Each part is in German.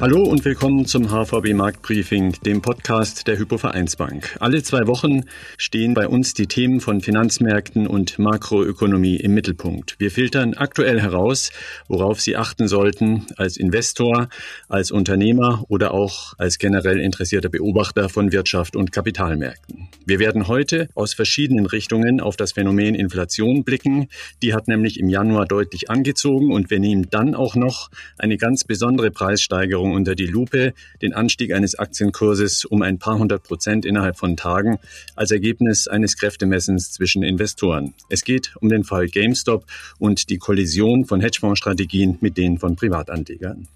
Hallo und willkommen zum HVB Marktbriefing, dem Podcast der Hypovereinsbank. Alle zwei Wochen stehen bei uns die Themen von Finanzmärkten und Makroökonomie im Mittelpunkt. Wir filtern aktuell heraus, worauf Sie achten sollten als Investor, als Unternehmer oder auch als generell interessierter Beobachter von Wirtschaft und Kapitalmärkten. Wir werden heute aus verschiedenen Richtungen auf das Phänomen Inflation blicken. Die hat nämlich im Januar deutlich angezogen und wir nehmen dann auch noch eine ganz besondere Preissteigerung Währung unter die Lupe, den Anstieg eines Aktienkurses um ein paar hundert Prozent innerhalb von Tagen als Ergebnis eines Kräftemessens zwischen Investoren. Es geht um den Fall GameStop und die Kollision von Hedgefondsstrategien mit denen von Privatanlegern.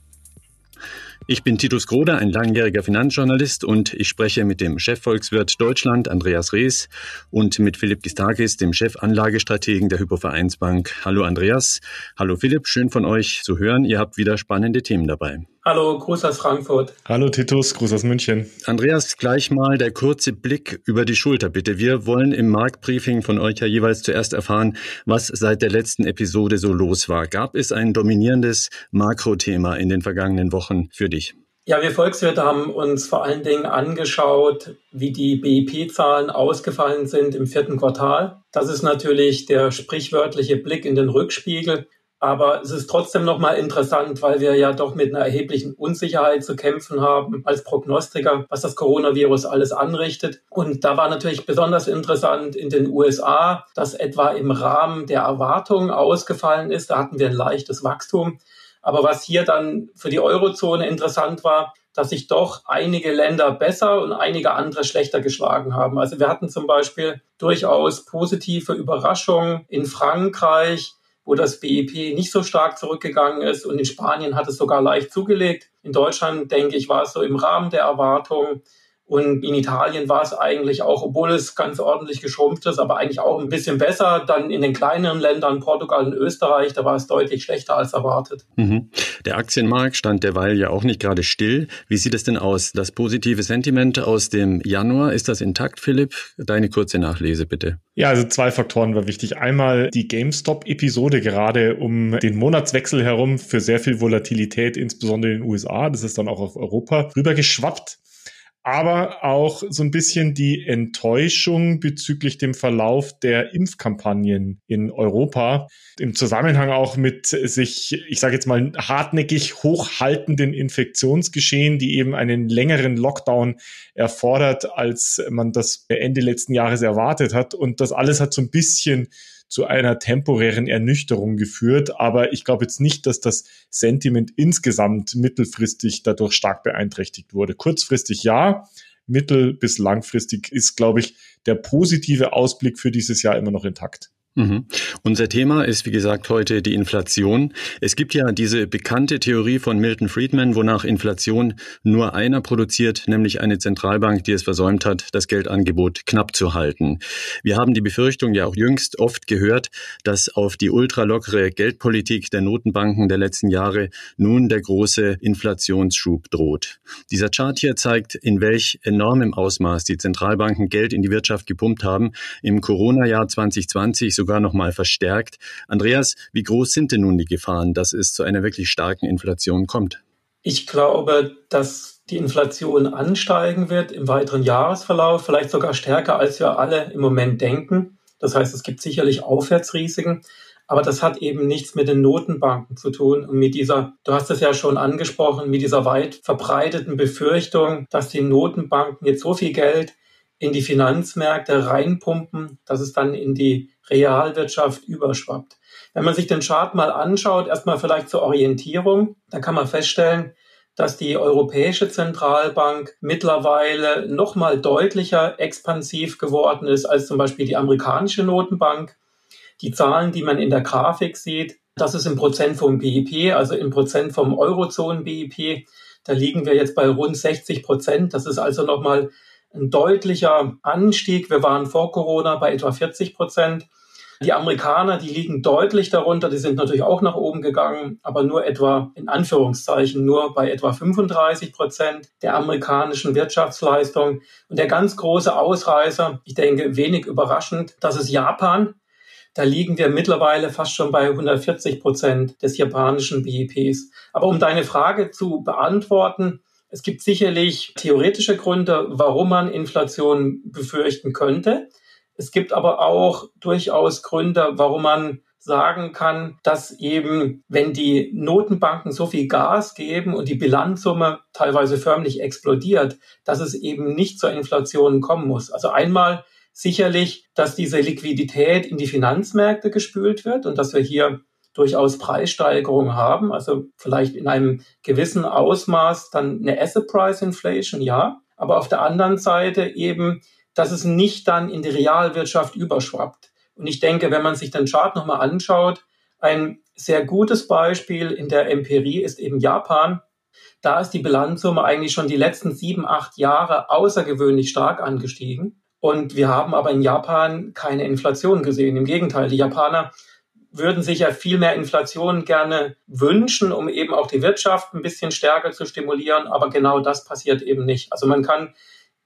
Ich bin Titus Groder, ein langjähriger Finanzjournalist und ich spreche mit dem Chefvolkswirt Deutschland, Andreas Rees, und mit Philipp Gistakis, dem Chefanlagestrategen der Hypovereinsbank. Hallo Andreas. Hallo Philipp, schön von euch zu hören. Ihr habt wieder spannende Themen dabei. Hallo, Gruß aus Frankfurt. Hallo Titus, Gruß aus München. Andreas, gleich mal der kurze Blick über die Schulter, bitte. Wir wollen im Marktbriefing von euch ja jeweils zuerst erfahren, was seit der letzten Episode so los war. Gab es ein dominierendes Makrothema in den vergangenen Wochen für dich? Ja, wir Volkswirte haben uns vor allen Dingen angeschaut, wie die BIP-Zahlen ausgefallen sind im vierten Quartal. Das ist natürlich der sprichwörtliche Blick in den Rückspiegel. Aber es ist trotzdem nochmal interessant, weil wir ja doch mit einer erheblichen Unsicherheit zu kämpfen haben als Prognostiker, was das Coronavirus alles anrichtet. Und da war natürlich besonders interessant in den USA, dass etwa im Rahmen der Erwartungen ausgefallen ist. Da hatten wir ein leichtes Wachstum. Aber was hier dann für die Eurozone interessant war, dass sich doch einige Länder besser und einige andere schlechter geschlagen haben. Also wir hatten zum Beispiel durchaus positive Überraschungen in Frankreich, wo das BIP nicht so stark zurückgegangen ist und in Spanien hat es sogar leicht zugelegt. In Deutschland, denke ich, war es so im Rahmen der Erwartungen. Und in Italien war es eigentlich auch, obwohl es ganz ordentlich geschrumpft ist, aber eigentlich auch ein bisschen besser. Dann in den kleineren Ländern, Portugal und Österreich, da war es deutlich schlechter als erwartet. Mhm. Der Aktienmarkt stand derweil ja auch nicht gerade still. Wie sieht es denn aus? Das positive Sentiment aus dem Januar, ist das intakt, Philipp? Deine kurze Nachlese bitte. Ja, also zwei Faktoren war wichtig. Einmal die GameStop-Episode gerade um den Monatswechsel herum für sehr viel Volatilität, insbesondere in den USA. Das ist dann auch auf Europa rübergeschwappt aber auch so ein bisschen die Enttäuschung bezüglich dem Verlauf der Impfkampagnen in Europa. Im Zusammenhang auch mit sich, ich sage jetzt mal, hartnäckig hochhaltenden Infektionsgeschehen, die eben einen längeren Lockdown erfordert, als man das Ende letzten Jahres erwartet hat. Und das alles hat so ein bisschen zu einer temporären Ernüchterung geführt. Aber ich glaube jetzt nicht, dass das Sentiment insgesamt mittelfristig dadurch stark beeinträchtigt wurde. Kurzfristig ja, mittel- bis langfristig ist, glaube ich, der positive Ausblick für dieses Jahr immer noch intakt. Mhm. Unser Thema ist, wie gesagt, heute die Inflation. Es gibt ja diese bekannte Theorie von Milton Friedman, wonach Inflation nur einer produziert, nämlich eine Zentralbank, die es versäumt hat, das Geldangebot knapp zu halten. Wir haben die Befürchtung ja auch jüngst oft gehört, dass auf die ultralockere Geldpolitik der Notenbanken der letzten Jahre nun der große Inflationsschub droht. Dieser Chart hier zeigt, in welch enormem Ausmaß die Zentralbanken Geld in die Wirtschaft gepumpt haben. Im Corona-Jahr 2020 sogar noch mal verstärkt. Andreas, wie groß sind denn nun die Gefahren, dass es zu einer wirklich starken Inflation kommt? Ich glaube, dass die Inflation ansteigen wird im weiteren Jahresverlauf, vielleicht sogar stärker, als wir alle im Moment denken. Das heißt, es gibt sicherlich Aufwärtsrisiken. Aber das hat eben nichts mit den Notenbanken zu tun und mit dieser, du hast es ja schon angesprochen, mit dieser weit verbreiteten Befürchtung, dass die Notenbanken jetzt so viel Geld in die Finanzmärkte reinpumpen, dass es dann in die Realwirtschaft überschwappt. Wenn man sich den Chart mal anschaut, erstmal vielleicht zur Orientierung, dann kann man feststellen, dass die Europäische Zentralbank mittlerweile noch mal deutlicher expansiv geworden ist als zum Beispiel die amerikanische Notenbank. Die Zahlen, die man in der Grafik sieht, das ist im Prozent vom BIP, also im Prozent vom Eurozonen-BIP. Da liegen wir jetzt bei rund 60 Prozent. Das ist also noch mal ein deutlicher Anstieg. Wir waren vor Corona bei etwa 40 Prozent. Die Amerikaner, die liegen deutlich darunter, die sind natürlich auch nach oben gegangen, aber nur etwa, in Anführungszeichen, nur bei etwa 35 Prozent der amerikanischen Wirtschaftsleistung. Und der ganz große Ausreißer, ich denke wenig überraschend, das ist Japan. da liegen wir mittlerweile fast schon bei 140 Prozent des japanischen BIPs. Aber um deine Frage zu beantworten, es gibt sicherlich theoretische Gründe, warum man Inflation befürchten könnte. Es gibt aber auch durchaus Gründe, warum man sagen kann, dass eben, wenn die Notenbanken so viel Gas geben und die Bilanzsumme teilweise förmlich explodiert, dass es eben nicht zur Inflation kommen muss. Also einmal sicherlich, dass diese Liquidität in die Finanzmärkte gespült wird und dass wir hier durchaus Preissteigerungen haben, also vielleicht in einem gewissen Ausmaß dann eine Asset Price Inflation, ja, aber auf der anderen Seite eben, dass es nicht dann in die Realwirtschaft überschwappt. Und ich denke, wenn man sich den Chart nochmal anschaut, ein sehr gutes Beispiel in der Empirie ist eben Japan. Da ist die Bilanzsumme eigentlich schon die letzten sieben, acht Jahre außergewöhnlich stark angestiegen. Und wir haben aber in Japan keine Inflation gesehen. Im Gegenteil, die Japaner würden sich ja viel mehr Inflation gerne wünschen, um eben auch die Wirtschaft ein bisschen stärker zu stimulieren. Aber genau das passiert eben nicht. Also man kann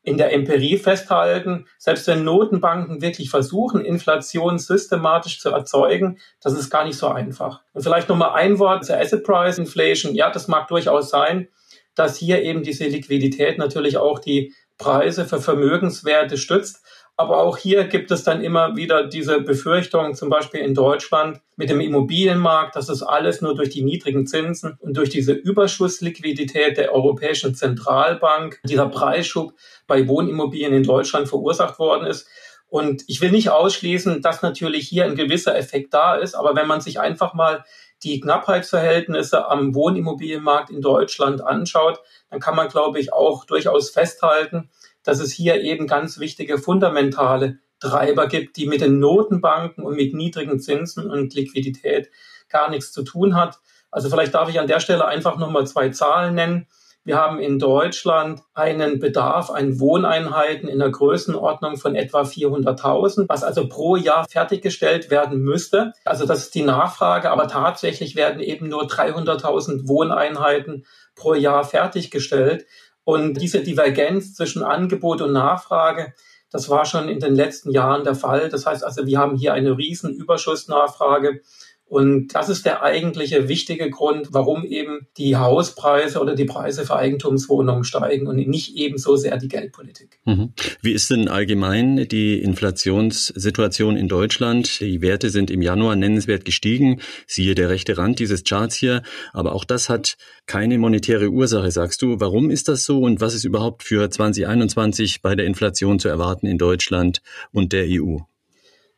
in der Empirie festhalten, selbst wenn Notenbanken wirklich versuchen, Inflation systematisch zu erzeugen, das ist gar nicht so einfach. Und vielleicht nochmal ein Wort zur Asset Price Inflation. Ja, das mag durchaus sein, dass hier eben diese Liquidität natürlich auch die Preise für Vermögenswerte stützt. Aber auch hier gibt es dann immer wieder diese Befürchtung, zum Beispiel in Deutschland mit dem Immobilienmarkt, dass es alles nur durch die niedrigen Zinsen und durch diese Überschussliquidität der Europäischen Zentralbank, dieser Preisschub bei Wohnimmobilien in Deutschland verursacht worden ist. Und ich will nicht ausschließen, dass natürlich hier ein gewisser Effekt da ist, aber wenn man sich einfach mal die Knappheitsverhältnisse am Wohnimmobilienmarkt in Deutschland anschaut, dann kann man, glaube ich, auch durchaus festhalten, dass es hier eben ganz wichtige fundamentale Treiber gibt, die mit den Notenbanken und mit niedrigen Zinsen und Liquidität gar nichts zu tun hat. Also vielleicht darf ich an der Stelle einfach nochmal zwei Zahlen nennen. Wir haben in Deutschland einen Bedarf an Wohneinheiten in der Größenordnung von etwa 400.000, was also pro Jahr fertiggestellt werden müsste. Also das ist die Nachfrage, aber tatsächlich werden eben nur 300.000 Wohneinheiten pro Jahr fertiggestellt. Und diese Divergenz zwischen Angebot und Nachfrage, das war schon in den letzten Jahren der Fall. Das heißt also, wir haben hier eine riesen Überschussnachfrage und das ist der eigentliche wichtige Grund, warum eben die Hauspreise oder die Preise für Eigentumswohnungen steigen und nicht eben so sehr die Geldpolitik. Mhm. Wie ist denn allgemein die Inflationssituation in Deutschland? Die Werte sind im Januar nennenswert gestiegen. Siehe der rechte Rand dieses Charts hier. Aber auch das hat keine monetäre Ursache, sagst du. Warum ist das so und was ist überhaupt für 2021 bei der Inflation zu erwarten in Deutschland und der EU?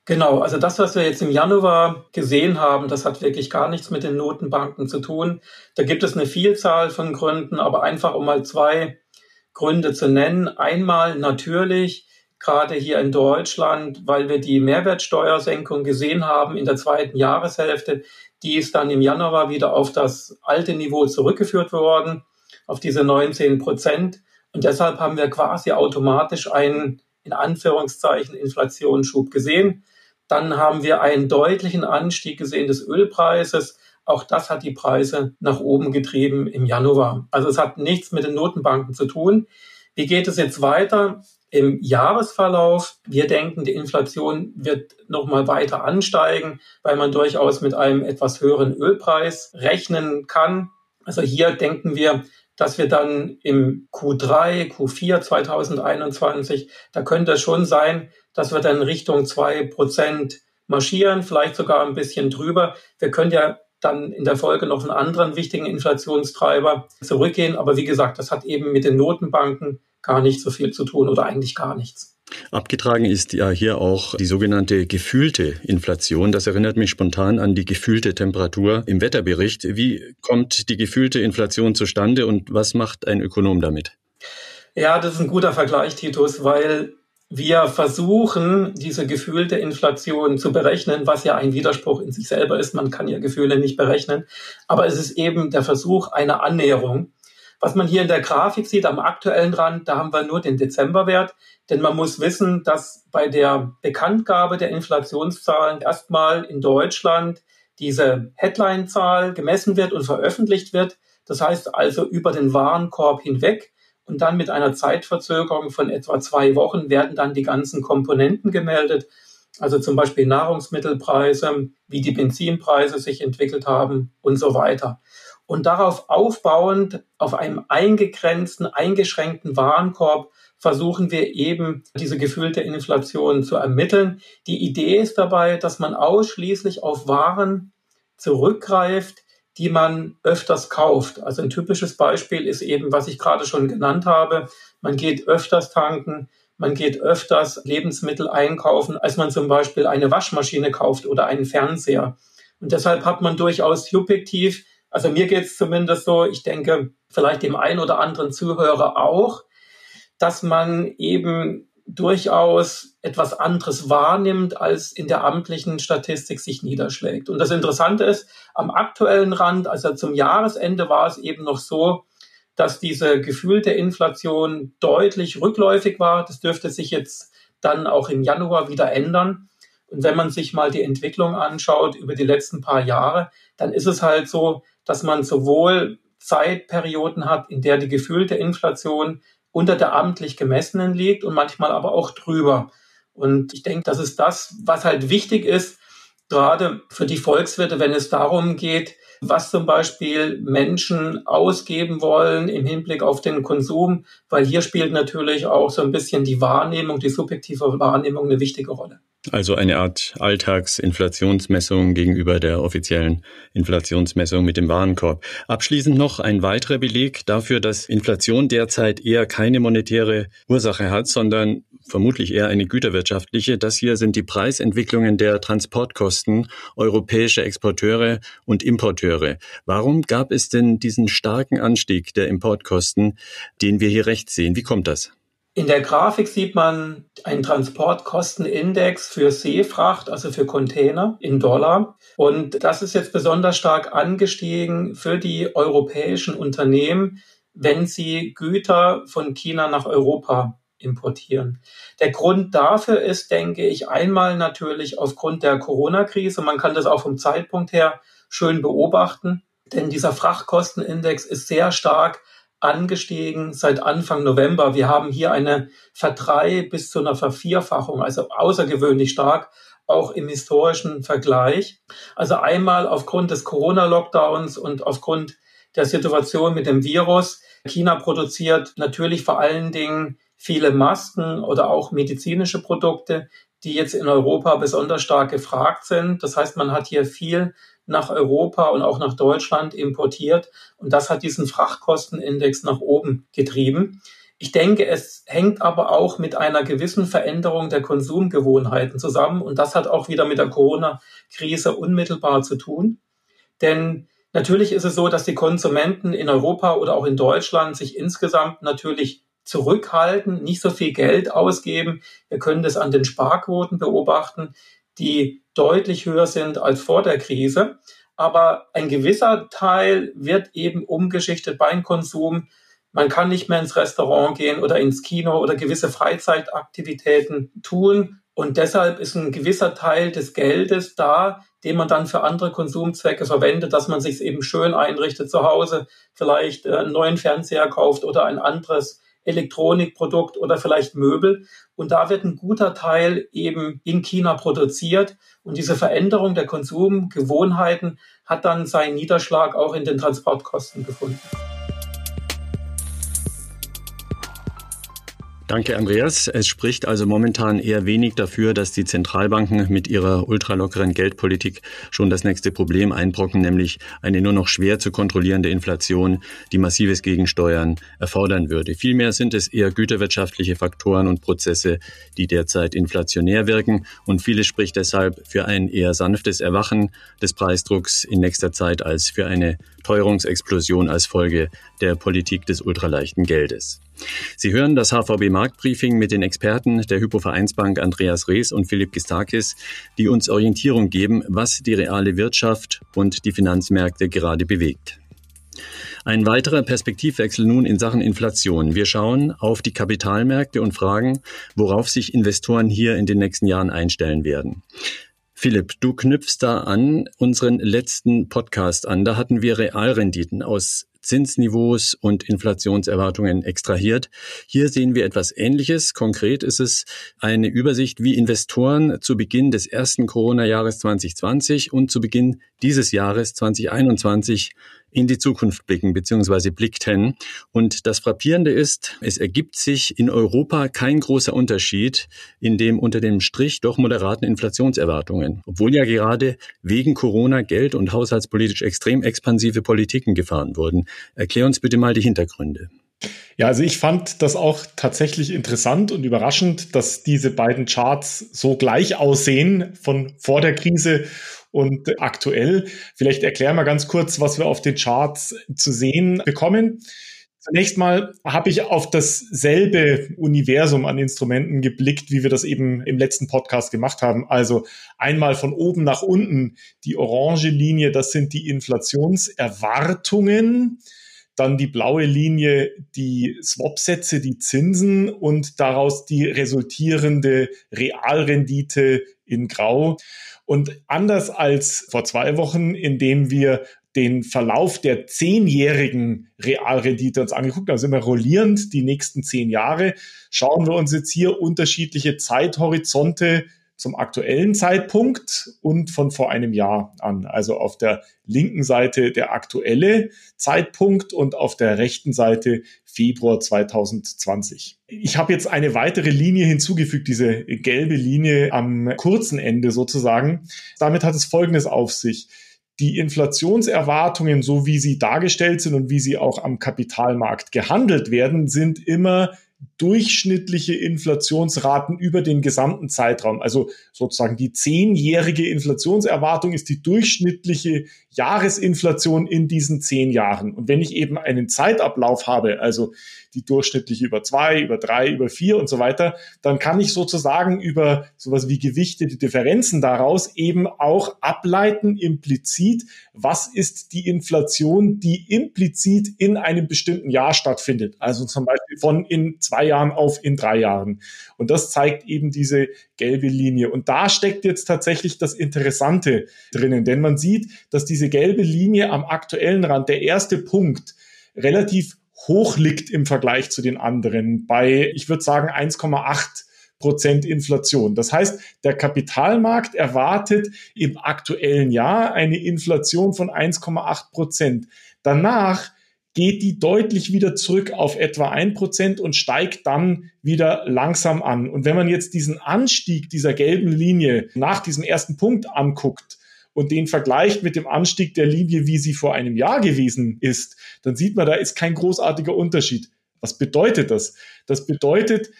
Genau, also das, was wir jetzt im Januar gesehen haben, das hat wirklich gar nichts mit den Notenbanken zu tun. Da gibt es eine Vielzahl von Gründen, aber einfach um mal zwei Gründe zu nennen. Einmal natürlich, gerade hier in Deutschland, weil wir die Mehrwertsteuersenkung gesehen haben in der zweiten Jahreshälfte, die ist dann im Januar wieder auf das alte Niveau zurückgeführt worden, auf diese 19 Prozent. Und deshalb haben wir quasi automatisch einen in Anführungszeichen Inflationsschub gesehen. Dann haben wir einen deutlichen Anstieg gesehen des Ölpreises. Auch das hat die Preise nach oben getrieben im Januar. Also es hat nichts mit den Notenbanken zu tun. Wie geht es jetzt weiter? Im Jahresverlauf, wir denken, die Inflation wird nochmal weiter ansteigen, weil man durchaus mit einem etwas höheren Ölpreis rechnen kann. Also hier denken wir, dass wir dann im Q3, Q4 2021, da könnte es schon sein, dass wir dann Richtung zwei Prozent marschieren, vielleicht sogar ein bisschen drüber. Wir können ja dann in der Folge noch einen anderen wichtigen Inflationstreiber zurückgehen. Aber wie gesagt, das hat eben mit den Notenbanken gar nicht so viel zu tun oder eigentlich gar nichts. Abgetragen ist ja hier auch die sogenannte gefühlte Inflation. Das erinnert mich spontan an die gefühlte Temperatur im Wetterbericht. Wie kommt die gefühlte Inflation zustande und was macht ein Ökonom damit? Ja, das ist ein guter Vergleich, Titus, weil wir versuchen, diese gefühlte Inflation zu berechnen, was ja ein Widerspruch in sich selber ist. Man kann ja Gefühle nicht berechnen. Aber es ist eben der Versuch einer Annäherung. Was man hier in der Grafik sieht, am aktuellen Rand, da haben wir nur den Dezemberwert. Denn man muss wissen, dass bei der Bekanntgabe der Inflationszahlen erstmal in Deutschland diese Headline-Zahl gemessen wird und veröffentlicht wird. Das heißt also über den Warenkorb hinweg und dann mit einer Zeitverzögerung von etwa zwei Wochen werden dann die ganzen Komponenten gemeldet. Also zum Beispiel Nahrungsmittelpreise, wie die Benzinpreise sich entwickelt haben und so weiter. Und darauf aufbauend, auf einem eingegrenzten, eingeschränkten Warenkorb, versuchen wir eben diese gefühlte Inflation zu ermitteln. Die Idee ist dabei, dass man ausschließlich auf Waren zurückgreift, die man öfters kauft. Also ein typisches Beispiel ist eben, was ich gerade schon genannt habe. Man geht öfters tanken, man geht öfters Lebensmittel einkaufen, als man zum Beispiel eine Waschmaschine kauft oder einen Fernseher. Und deshalb hat man durchaus subjektiv, also mir geht es zumindest so, ich denke vielleicht dem einen oder anderen Zuhörer auch, dass man eben durchaus etwas anderes wahrnimmt, als in der amtlichen Statistik sich niederschlägt. Und das Interessante ist, am aktuellen Rand, also zum Jahresende war es eben noch so, dass diese gefühlte Inflation deutlich rückläufig war. Das dürfte sich jetzt dann auch im Januar wieder ändern. Und wenn man sich mal die Entwicklung anschaut über die letzten paar Jahre, dann ist es halt so, dass man sowohl Zeitperioden hat, in der die gefühlte Inflation unter der amtlich gemessenen liegt und manchmal aber auch drüber. Und ich denke, das ist das, was halt wichtig ist, gerade für die Volkswirte, wenn es darum geht, was zum Beispiel Menschen ausgeben wollen im Hinblick auf den Konsum, weil hier spielt natürlich auch so ein bisschen die Wahrnehmung, die subjektive Wahrnehmung eine wichtige Rolle. Also eine Art Alltagsinflationsmessung gegenüber der offiziellen Inflationsmessung mit dem Warenkorb. Abschließend noch ein weiterer Beleg dafür, dass Inflation derzeit eher keine monetäre Ursache hat, sondern vermutlich eher eine güterwirtschaftliche. Das hier sind die Preisentwicklungen der Transportkosten europäischer Exporteure und Importeure. Warum gab es denn diesen starken Anstieg der Importkosten, den wir hier rechts sehen? Wie kommt das? In der Grafik sieht man einen Transportkostenindex für Seefracht, also für Container in Dollar. Und das ist jetzt besonders stark angestiegen für die europäischen Unternehmen, wenn sie Güter von China nach Europa importieren. Der Grund dafür ist, denke ich, einmal natürlich aufgrund der Corona-Krise. Man kann das auch vom Zeitpunkt her schön beobachten, denn dieser Frachtkostenindex ist sehr stark angestiegen seit Anfang November. Wir haben hier eine Verdrei bis zu einer Vervierfachung, also außergewöhnlich stark, auch im historischen Vergleich. Also einmal aufgrund des Corona-Lockdowns und aufgrund der Situation mit dem Virus. China produziert natürlich vor allen Dingen viele Masken oder auch medizinische Produkte, die jetzt in Europa besonders stark gefragt sind. Das heißt, man hat hier viel nach Europa und auch nach Deutschland importiert. Und das hat diesen Frachtkostenindex nach oben getrieben. Ich denke, es hängt aber auch mit einer gewissen Veränderung der Konsumgewohnheiten zusammen. Und das hat auch wieder mit der Corona-Krise unmittelbar zu tun. Denn natürlich ist es so, dass die Konsumenten in Europa oder auch in Deutschland sich insgesamt natürlich zurückhalten, nicht so viel Geld ausgeben. Wir können das an den Sparquoten beobachten die deutlich höher sind als vor der Krise. Aber ein gewisser Teil wird eben umgeschichtet beim Konsum. Man kann nicht mehr ins Restaurant gehen oder ins Kino oder gewisse Freizeitaktivitäten tun. Und deshalb ist ein gewisser Teil des Geldes da, den man dann für andere Konsumzwecke verwendet, dass man sich eben schön einrichtet zu Hause, vielleicht äh, einen neuen Fernseher kauft oder ein anderes Elektronikprodukt oder vielleicht Möbel. Und da wird ein guter Teil eben in China produziert. Und diese Veränderung der Konsumgewohnheiten hat dann seinen Niederschlag auch in den Transportkosten gefunden. Danke, Andreas. Es spricht also momentan eher wenig dafür, dass die Zentralbanken mit ihrer ultralockeren Geldpolitik schon das nächste Problem einbrocken, nämlich eine nur noch schwer zu kontrollierende Inflation, die massives Gegensteuern erfordern würde. Vielmehr sind es eher güterwirtschaftliche Faktoren und Prozesse, die derzeit inflationär wirken und vieles spricht deshalb für ein eher sanftes Erwachen des Preisdrucks in nächster Zeit als für eine Teuerungsexplosion als Folge der Politik des ultraleichten Geldes. Sie hören das HVB Marktbriefing mit den Experten der Hypovereinsbank Andreas Rees und Philipp Gistakis, die uns Orientierung geben, was die reale Wirtschaft und die Finanzmärkte gerade bewegt. Ein weiterer Perspektivwechsel nun in Sachen Inflation. Wir schauen auf die Kapitalmärkte und fragen, worauf sich Investoren hier in den nächsten Jahren einstellen werden. Philipp, du knüpfst da an unseren letzten Podcast an. Da hatten wir Realrenditen aus Zinsniveaus und Inflationserwartungen extrahiert. Hier sehen wir etwas Ähnliches. Konkret ist es eine Übersicht, wie Investoren zu Beginn des ersten Corona-Jahres 2020 und zu Beginn dieses Jahres 2021 in die Zukunft blicken bzw. blickten. Und das Frappierende ist, es ergibt sich in Europa kein großer Unterschied in dem unter dem Strich doch moderaten Inflationserwartungen, obwohl ja gerade wegen Corona Geld- und haushaltspolitisch extrem expansive Politiken gefahren wurden. Erklär uns bitte mal die Hintergründe. Ja, also ich fand das auch tatsächlich interessant und überraschend, dass diese beiden Charts so gleich aussehen von vor der Krise und aktuell. Vielleicht erklären wir ganz kurz, was wir auf den Charts zu sehen bekommen. Zunächst mal habe ich auf dasselbe Universum an Instrumenten geblickt, wie wir das eben im letzten Podcast gemacht haben. Also einmal von oben nach unten die orange Linie, das sind die Inflationserwartungen. Dann die blaue Linie, die Swap-Sätze, die Zinsen und daraus die resultierende Realrendite in Grau. Und anders als vor zwei Wochen, indem wir den Verlauf der zehnjährigen Realrendite uns angeguckt haben, also immer rollierend die nächsten zehn Jahre, schauen wir uns jetzt hier unterschiedliche Zeithorizonte zum aktuellen Zeitpunkt und von vor einem Jahr an. Also auf der linken Seite der aktuelle Zeitpunkt und auf der rechten Seite Februar 2020. Ich habe jetzt eine weitere Linie hinzugefügt, diese gelbe Linie am kurzen Ende sozusagen. Damit hat es Folgendes auf sich die Inflationserwartungen, so wie sie dargestellt sind und wie sie auch am Kapitalmarkt gehandelt werden, sind immer durchschnittliche Inflationsraten über den gesamten Zeitraum. Also sozusagen die zehnjährige Inflationserwartung ist die durchschnittliche Jahresinflation in diesen zehn Jahren. Und wenn ich eben einen Zeitablauf habe, also die durchschnittliche über zwei, über drei, über vier und so weiter, dann kann ich sozusagen über sowas wie Gewichte, die Differenzen daraus eben auch ableiten, implizit, was ist die Inflation, die implizit in einem bestimmten Jahr stattfindet. Also zum Beispiel von in zwei Jahren auf in drei Jahren. Und das zeigt eben diese gelbe Linie. Und da steckt jetzt tatsächlich das Interessante drinnen, denn man sieht, dass diese gelbe Linie am aktuellen Rand, der erste Punkt, relativ hoch liegt im Vergleich zu den anderen bei, ich würde sagen, 1,8 Prozent Inflation. Das heißt, der Kapitalmarkt erwartet im aktuellen Jahr eine Inflation von 1,8 Prozent. Danach geht die deutlich wieder zurück auf etwa ein Prozent und steigt dann wieder langsam an. Und wenn man jetzt diesen Anstieg dieser gelben Linie nach diesem ersten Punkt anguckt, und den vergleicht mit dem Anstieg der Linie, wie sie vor einem Jahr gewesen ist, dann sieht man, da ist kein großartiger Unterschied. Was bedeutet das? Das bedeutet,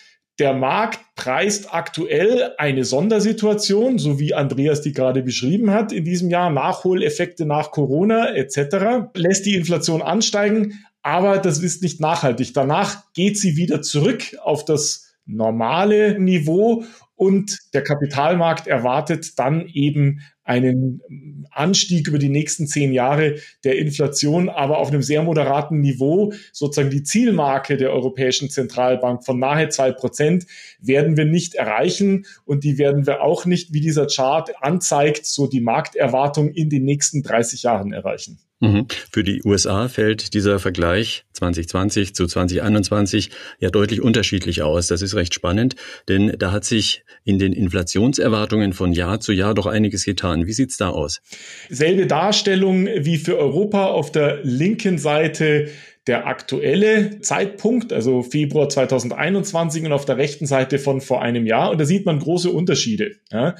der Markt preist aktuell eine Sondersituation, so wie Andreas die gerade beschrieben hat, in diesem Jahr Nachholeffekte nach Corona etc., lässt die Inflation ansteigen, aber das ist nicht nachhaltig. Danach geht sie wieder zurück auf das normale Niveau und der Kapitalmarkt erwartet dann eben einen Anstieg über die nächsten zehn Jahre der Inflation, aber auf einem sehr moderaten Niveau. Sozusagen die Zielmarke der Europäischen Zentralbank von nahe zwei Prozent werden wir nicht erreichen und die werden wir auch nicht, wie dieser Chart anzeigt, so die Markterwartung in den nächsten 30 Jahren erreichen. Mhm. Für die USA fällt dieser Vergleich 2020 zu 2021 ja deutlich unterschiedlich aus. Das ist recht spannend, denn da hat sich in den Inflationserwartungen von Jahr zu Jahr doch einiges getan. Wie sieht's da aus? Selbe Darstellung wie für Europa auf der linken Seite der aktuelle Zeitpunkt, also Februar 2021 und auf der rechten Seite von vor einem Jahr. Und da sieht man große Unterschiede. Ja.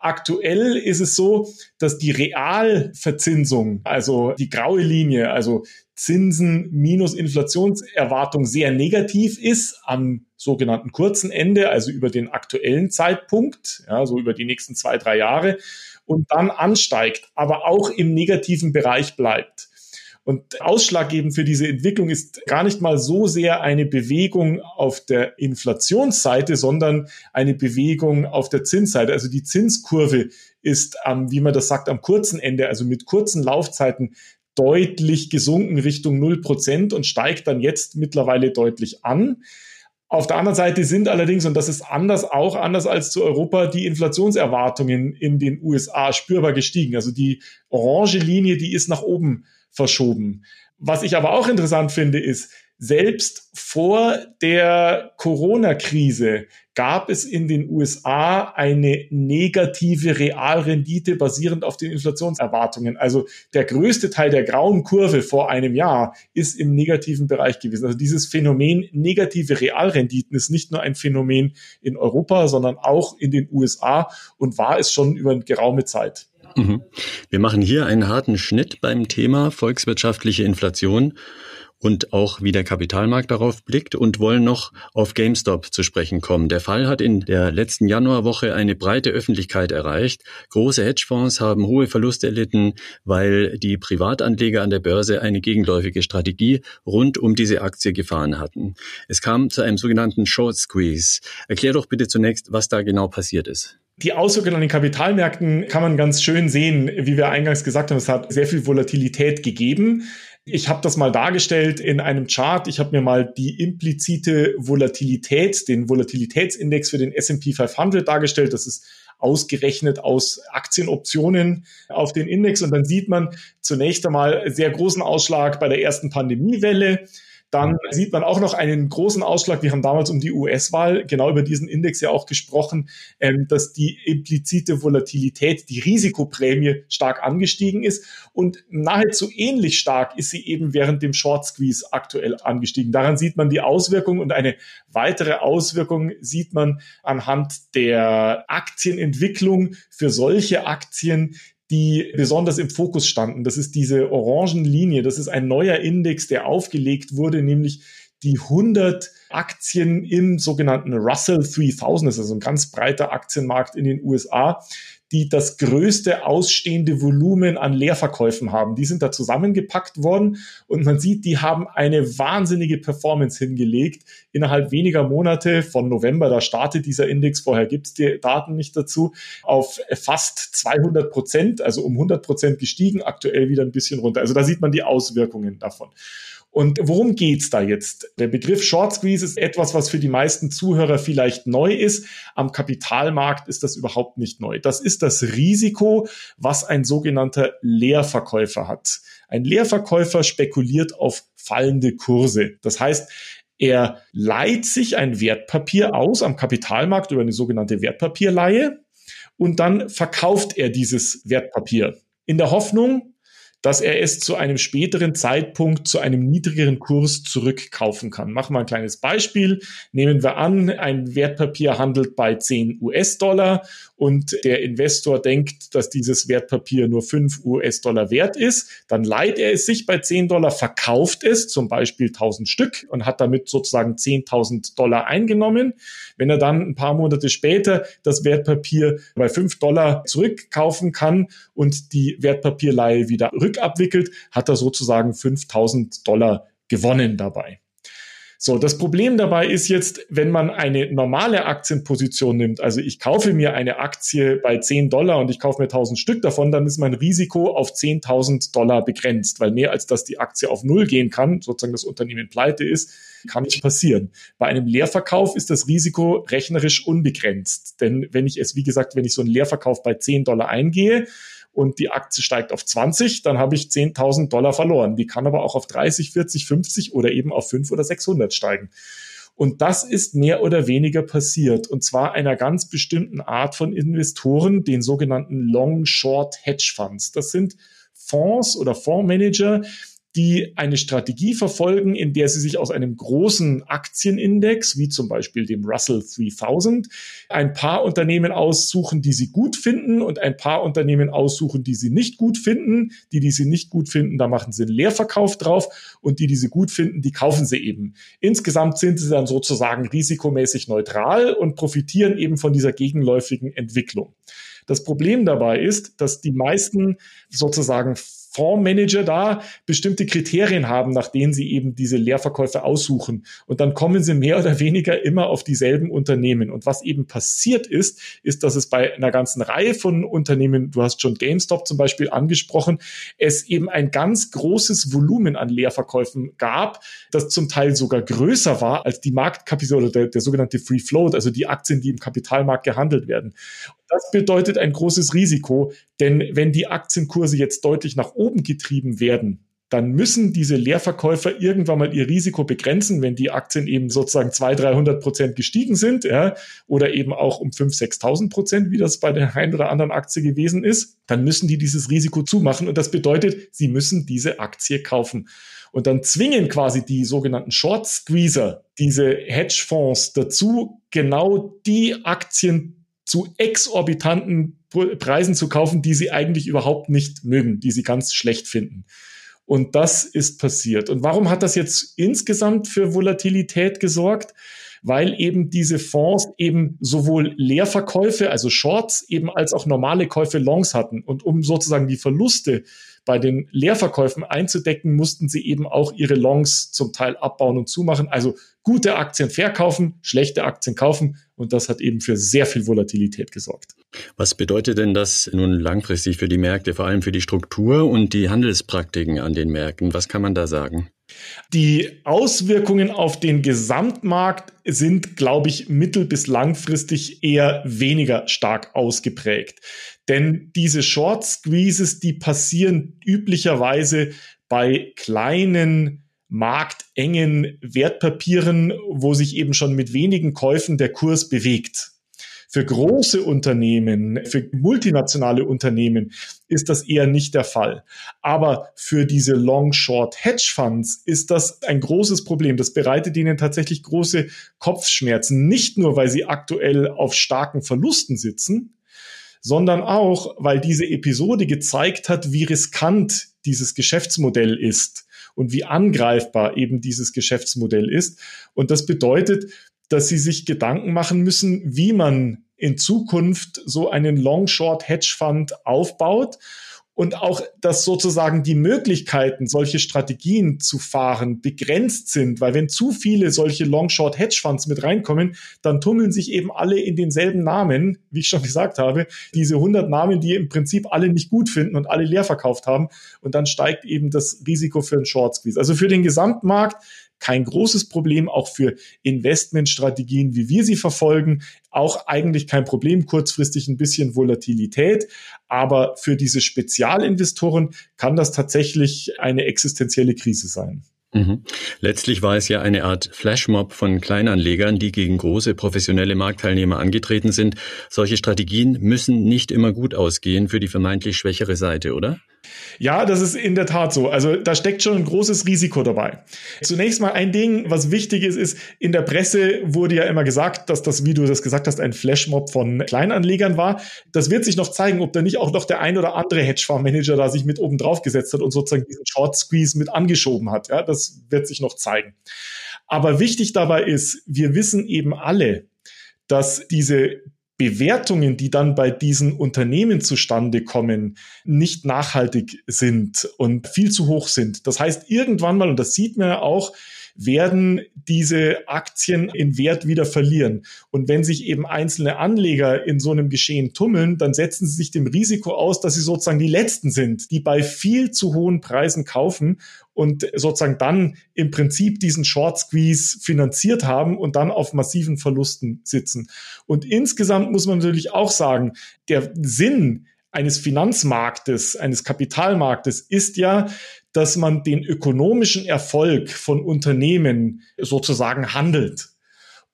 Aktuell ist es so, dass die Realverzinsung, also die graue Linie, also Zinsen minus Inflationserwartung sehr negativ ist am sogenannten kurzen Ende, also über den aktuellen Zeitpunkt, ja, so über die nächsten zwei, drei Jahre und dann ansteigt, aber auch im negativen Bereich bleibt. Und ausschlaggebend für diese Entwicklung ist gar nicht mal so sehr eine Bewegung auf der Inflationsseite, sondern eine Bewegung auf der Zinsseite. Also die Zinskurve ist, ähm, wie man das sagt, am kurzen Ende, also mit kurzen Laufzeiten deutlich gesunken Richtung 0% und steigt dann jetzt mittlerweile deutlich an. Auf der anderen Seite sind allerdings, und das ist anders, auch anders als zu Europa, die Inflationserwartungen in den USA spürbar gestiegen. Also die orange Linie, die ist nach oben verschoben. Was ich aber auch interessant finde, ist, selbst vor der Corona-Krise gab es in den USA eine negative Realrendite basierend auf den Inflationserwartungen. Also der größte Teil der grauen Kurve vor einem Jahr ist im negativen Bereich gewesen. Also dieses Phänomen negative Realrenditen ist nicht nur ein Phänomen in Europa, sondern auch in den USA und war es schon über eine geraume Zeit. Mhm. Wir machen hier einen harten Schnitt beim Thema volkswirtschaftliche Inflation und auch wie der Kapitalmarkt darauf blickt und wollen noch auf GameStop zu sprechen kommen. Der Fall hat in der letzten Januarwoche eine breite Öffentlichkeit erreicht. Große Hedgefonds haben hohe Verluste erlitten, weil die Privatanleger an der Börse eine gegenläufige Strategie rund um diese Aktie gefahren hatten. Es kam zu einem sogenannten Short Squeeze. Erklär doch bitte zunächst, was da genau passiert ist. Die Auswirkungen an den Kapitalmärkten kann man ganz schön sehen. Wie wir eingangs gesagt haben, es hat sehr viel Volatilität gegeben. Ich habe das mal dargestellt in einem Chart. Ich habe mir mal die implizite Volatilität, den Volatilitätsindex für den S&P 500 dargestellt. Das ist ausgerechnet aus Aktienoptionen auf den Index. Und dann sieht man zunächst einmal sehr großen Ausschlag bei der ersten Pandemiewelle. Dann sieht man auch noch einen großen Ausschlag. Wir haben damals um die US-Wahl genau über diesen Index ja auch gesprochen, ähm, dass die implizite Volatilität, die Risikoprämie stark angestiegen ist und nahezu ähnlich stark ist sie eben während dem Short Squeeze aktuell angestiegen. Daran sieht man die Auswirkung und eine weitere Auswirkung sieht man anhand der Aktienentwicklung für solche Aktien, die besonders im Fokus standen. Das ist diese Orangenlinie. Das ist ein neuer Index, der aufgelegt wurde, nämlich die 100 Aktien im sogenannten Russell 3000. Das ist also ein ganz breiter Aktienmarkt in den USA die das größte ausstehende Volumen an Leerverkäufen haben. Die sind da zusammengepackt worden und man sieht, die haben eine wahnsinnige Performance hingelegt. Innerhalb weniger Monate von November, da startet dieser Index, vorher gibt es die Daten nicht dazu, auf fast 200 Prozent, also um 100 Prozent gestiegen, aktuell wieder ein bisschen runter. Also da sieht man die Auswirkungen davon. Und worum geht's da jetzt? Der Begriff Short Squeeze ist etwas, was für die meisten Zuhörer vielleicht neu ist. Am Kapitalmarkt ist das überhaupt nicht neu. Das ist das Risiko, was ein sogenannter Leerverkäufer hat. Ein Leerverkäufer spekuliert auf fallende Kurse. Das heißt, er leiht sich ein Wertpapier aus am Kapitalmarkt über eine sogenannte Wertpapierleihe und dann verkauft er dieses Wertpapier in der Hoffnung, dass er es zu einem späteren Zeitpunkt zu einem niedrigeren Kurs zurückkaufen kann. Machen wir ein kleines Beispiel. Nehmen wir an, ein Wertpapier handelt bei 10 US-Dollar und der Investor denkt, dass dieses Wertpapier nur 5 US-Dollar wert ist. Dann leiht er es sich bei 10 Dollar, verkauft es, zum Beispiel 1000 Stück und hat damit sozusagen 10.000 Dollar eingenommen. Wenn er dann ein paar Monate später das Wertpapier bei 5 Dollar zurückkaufen kann und die Wertpapierleihe wieder rück abwickelt, hat er sozusagen 5000 Dollar gewonnen dabei. So, das Problem dabei ist jetzt, wenn man eine normale Aktienposition nimmt, also ich kaufe mir eine Aktie bei 10 Dollar und ich kaufe mir 1000 Stück davon, dann ist mein Risiko auf 10.000 Dollar begrenzt, weil mehr als dass die Aktie auf Null gehen kann, sozusagen das Unternehmen pleite ist, kann nicht passieren. Bei einem Leerverkauf ist das Risiko rechnerisch unbegrenzt, denn wenn ich es, wie gesagt, wenn ich so einen Leerverkauf bei 10 Dollar eingehe, und die Aktie steigt auf 20, dann habe ich 10.000 Dollar verloren. Die kann aber auch auf 30, 40, 50 oder eben auf 5 oder 600 steigen. Und das ist mehr oder weniger passiert. Und zwar einer ganz bestimmten Art von Investoren, den sogenannten Long-Short Hedge Funds. Das sind Fonds oder Fondsmanager, die eine Strategie verfolgen, in der sie sich aus einem großen Aktienindex, wie zum Beispiel dem Russell 3000, ein paar Unternehmen aussuchen, die sie gut finden und ein paar Unternehmen aussuchen, die sie nicht gut finden. Die, die sie nicht gut finden, da machen sie einen Leerverkauf drauf und die, die sie gut finden, die kaufen sie eben. Insgesamt sind sie dann sozusagen risikomäßig neutral und profitieren eben von dieser gegenläufigen Entwicklung. Das Problem dabei ist, dass die meisten sozusagen Fondsmanager da bestimmte Kriterien haben, nach denen sie eben diese Leerverkäufe aussuchen. Und dann kommen sie mehr oder weniger immer auf dieselben Unternehmen. Und was eben passiert ist, ist, dass es bei einer ganzen Reihe von Unternehmen, du hast schon GameStop zum Beispiel angesprochen, es eben ein ganz großes Volumen an Leerverkäufen gab, das zum Teil sogar größer war als die Marktkapital oder der, der sogenannte Free Float, also die Aktien, die im Kapitalmarkt gehandelt werden. Das bedeutet ein großes Risiko, denn wenn die Aktienkurse jetzt deutlich nach getrieben werden, dann müssen diese Leerverkäufer irgendwann mal ihr Risiko begrenzen, wenn die Aktien eben sozusagen 200, 300 Prozent gestiegen sind, ja, oder eben auch um 5.000, 6.000 Prozent, wie das bei der einen oder anderen Aktie gewesen ist, dann müssen die dieses Risiko zumachen und das bedeutet, sie müssen diese Aktie kaufen. Und dann zwingen quasi die sogenannten Short Squeezer, diese Hedgefonds dazu, genau die Aktien zu exorbitanten Preisen zu kaufen, die sie eigentlich überhaupt nicht mögen, die sie ganz schlecht finden. Und das ist passiert. Und warum hat das jetzt insgesamt für Volatilität gesorgt? Weil eben diese Fonds eben sowohl Leerverkäufe, also Shorts, eben als auch normale Käufe Longs hatten. Und um sozusagen die Verluste bei den Leerverkäufen einzudecken, mussten sie eben auch ihre Longs zum Teil abbauen und zumachen. Also gute Aktien verkaufen, schlechte Aktien kaufen. Und das hat eben für sehr viel Volatilität gesorgt. Was bedeutet denn das nun langfristig für die Märkte, vor allem für die Struktur und die Handelspraktiken an den Märkten? Was kann man da sagen? Die Auswirkungen auf den Gesamtmarkt sind, glaube ich, mittel- bis langfristig eher weniger stark ausgeprägt. Denn diese Short Squeezes, die passieren üblicherweise bei kleinen marktengen Wertpapieren, wo sich eben schon mit wenigen Käufen der Kurs bewegt. Für große Unternehmen, für multinationale Unternehmen ist das eher nicht der Fall. Aber für diese Long-Short-Hedge-Funds ist das ein großes Problem. Das bereitet ihnen tatsächlich große Kopfschmerzen. Nicht nur, weil sie aktuell auf starken Verlusten sitzen, sondern auch, weil diese Episode gezeigt hat, wie riskant dieses Geschäftsmodell ist und wie angreifbar eben dieses Geschäftsmodell ist. Und das bedeutet, dass sie sich Gedanken machen müssen, wie man in Zukunft so einen Long-Short-Hedge-Fund aufbaut und auch, dass sozusagen die Möglichkeiten, solche Strategien zu fahren, begrenzt sind, weil wenn zu viele solche Long-Short-Hedge-Funds mit reinkommen, dann tummeln sich eben alle in denselben Namen, wie ich schon gesagt habe, diese 100 Namen, die im Prinzip alle nicht gut finden und alle leer verkauft haben. Und dann steigt eben das Risiko für einen Short Squeeze. Also für den Gesamtmarkt kein großes Problem, auch für Investmentstrategien, wie wir sie verfolgen, auch eigentlich kein Problem, kurzfristig ein bisschen Volatilität, aber für diese Spezialinvestoren kann das tatsächlich eine existenzielle Krise sein. Mhm. Letztlich war es ja eine Art Flashmob von Kleinanlegern, die gegen große professionelle Marktteilnehmer angetreten sind. Solche Strategien müssen nicht immer gut ausgehen für die vermeintlich schwächere Seite, oder? Ja, das ist in der Tat so. Also da steckt schon ein großes Risiko dabei. Zunächst mal ein Ding, was wichtig ist, ist, in der Presse wurde ja immer gesagt, dass das, wie du das gesagt hast, ein Flashmob von Kleinanlegern war. Das wird sich noch zeigen, ob da nicht auch noch der ein oder andere Hedgefondsmanager da sich mit oben drauf gesetzt hat und sozusagen diesen Short Squeeze mit angeschoben hat. Ja, das wird sich noch zeigen. Aber wichtig dabei ist, wir wissen eben alle, dass diese Bewertungen, die dann bei diesen Unternehmen zustande kommen, nicht nachhaltig sind und viel zu hoch sind. Das heißt, irgendwann mal, und das sieht man ja auch, werden diese Aktien in Wert wieder verlieren. Und wenn sich eben einzelne Anleger in so einem Geschehen tummeln, dann setzen sie sich dem Risiko aus, dass sie sozusagen die Letzten sind, die bei viel zu hohen Preisen kaufen und sozusagen dann im Prinzip diesen Short Squeeze finanziert haben und dann auf massiven Verlusten sitzen. Und insgesamt muss man natürlich auch sagen, der Sinn eines Finanzmarktes, eines Kapitalmarktes ist ja, dass man den ökonomischen Erfolg von Unternehmen sozusagen handelt.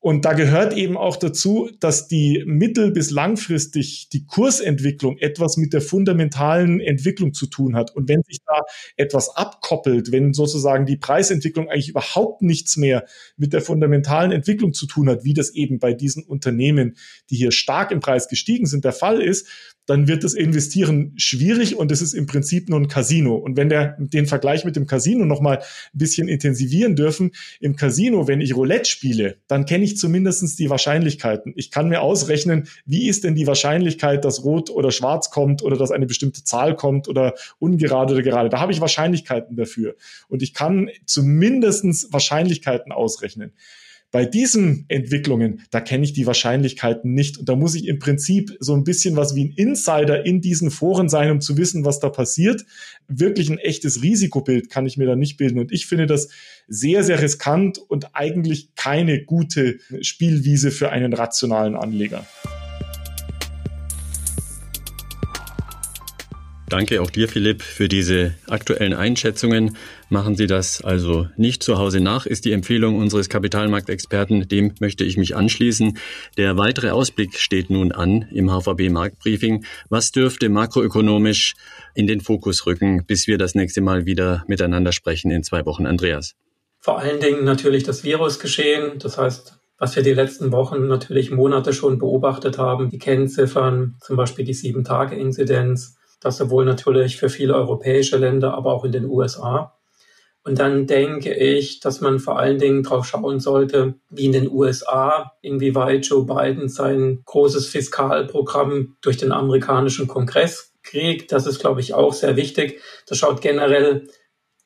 Und da gehört eben auch dazu, dass die mittel- bis langfristig die Kursentwicklung etwas mit der fundamentalen Entwicklung zu tun hat. Und wenn sich da etwas abkoppelt, wenn sozusagen die Preisentwicklung eigentlich überhaupt nichts mehr mit der fundamentalen Entwicklung zu tun hat, wie das eben bei diesen Unternehmen, die hier stark im Preis gestiegen sind, der Fall ist, dann wird das Investieren schwierig und es ist im Prinzip nur ein Casino. Und wenn der den Vergleich mit dem Casino nochmal ein bisschen intensivieren dürfen, im Casino, wenn ich Roulette spiele, dann kenne ich zumindestens die Wahrscheinlichkeiten. Ich kann mir ausrechnen, wie ist denn die Wahrscheinlichkeit, dass Rot oder Schwarz kommt oder dass eine bestimmte Zahl kommt oder ungerade oder gerade. Da habe ich Wahrscheinlichkeiten dafür. Und ich kann zumindestens Wahrscheinlichkeiten ausrechnen. Bei diesen Entwicklungen, da kenne ich die Wahrscheinlichkeiten nicht. Und da muss ich im Prinzip so ein bisschen was wie ein Insider in diesen Foren sein, um zu wissen, was da passiert. Wirklich ein echtes Risikobild kann ich mir da nicht bilden. Und ich finde das sehr, sehr riskant und eigentlich keine gute Spielwiese für einen rationalen Anleger. Danke auch dir, Philipp, für diese aktuellen Einschätzungen. Machen Sie das also nicht zu Hause nach, ist die Empfehlung unseres Kapitalmarktexperten. Dem möchte ich mich anschließen. Der weitere Ausblick steht nun an im HVB Marktbriefing. Was dürfte makroökonomisch in den Fokus rücken, bis wir das nächste Mal wieder miteinander sprechen in zwei Wochen? Andreas. Vor allen Dingen natürlich das Virusgeschehen. Das heißt, was wir die letzten Wochen, natürlich Monate schon beobachtet haben, die Kennziffern, zum Beispiel die Sieben-Tage-Inzidenz, das sowohl natürlich für viele europäische Länder, aber auch in den USA. Und dann denke ich, dass man vor allen Dingen darauf schauen sollte, wie in den USA, inwieweit Joe Biden sein großes Fiskalprogramm durch den amerikanischen Kongress kriegt. Das ist, glaube ich, auch sehr wichtig. Das schaut generell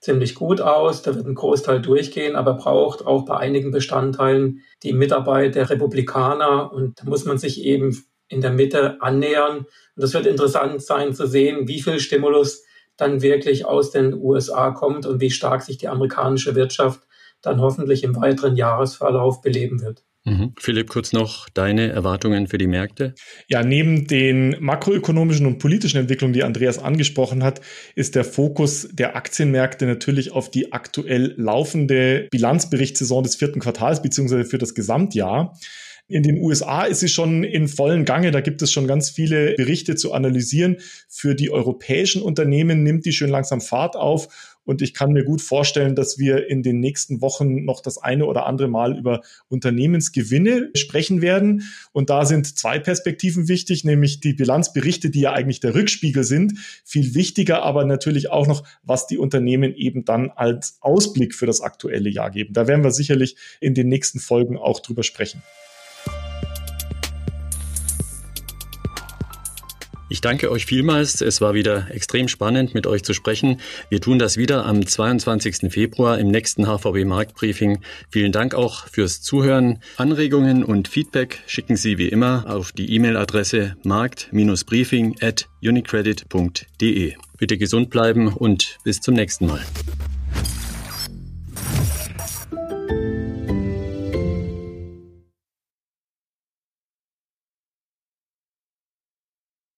ziemlich gut aus. Da wird ein Großteil durchgehen, aber braucht auch bei einigen Bestandteilen die Mitarbeit der Republikaner. Und da muss man sich eben in der Mitte annähern. Und das wird interessant sein zu sehen, wie viel Stimulus dann wirklich aus den USA kommt und wie stark sich die amerikanische Wirtschaft dann hoffentlich im weiteren Jahresverlauf beleben wird. Mhm. Philipp, kurz noch deine Erwartungen für die Märkte? Ja, neben den makroökonomischen und politischen Entwicklungen, die Andreas angesprochen hat, ist der Fokus der Aktienmärkte natürlich auf die aktuell laufende Bilanzberichtssaison des vierten Quartals beziehungsweise für das Gesamtjahr. In den USA ist sie schon in vollen Gange. Da gibt es schon ganz viele Berichte zu analysieren. Für die europäischen Unternehmen nimmt die schön langsam Fahrt auf. Und ich kann mir gut vorstellen, dass wir in den nächsten Wochen noch das eine oder andere Mal über Unternehmensgewinne sprechen werden. Und da sind zwei Perspektiven wichtig, nämlich die Bilanzberichte, die ja eigentlich der Rückspiegel sind. Viel wichtiger aber natürlich auch noch, was die Unternehmen eben dann als Ausblick für das aktuelle Jahr geben. Da werden wir sicherlich in den nächsten Folgen auch drüber sprechen. Ich danke euch vielmals. Es war wieder extrem spannend, mit euch zu sprechen. Wir tun das wieder am 22. Februar im nächsten HVB Marktbriefing. Vielen Dank auch fürs Zuhören. Anregungen und Feedback schicken Sie wie immer auf die E-Mail-Adresse markt-briefing at unicredit.de. Bitte gesund bleiben und bis zum nächsten Mal.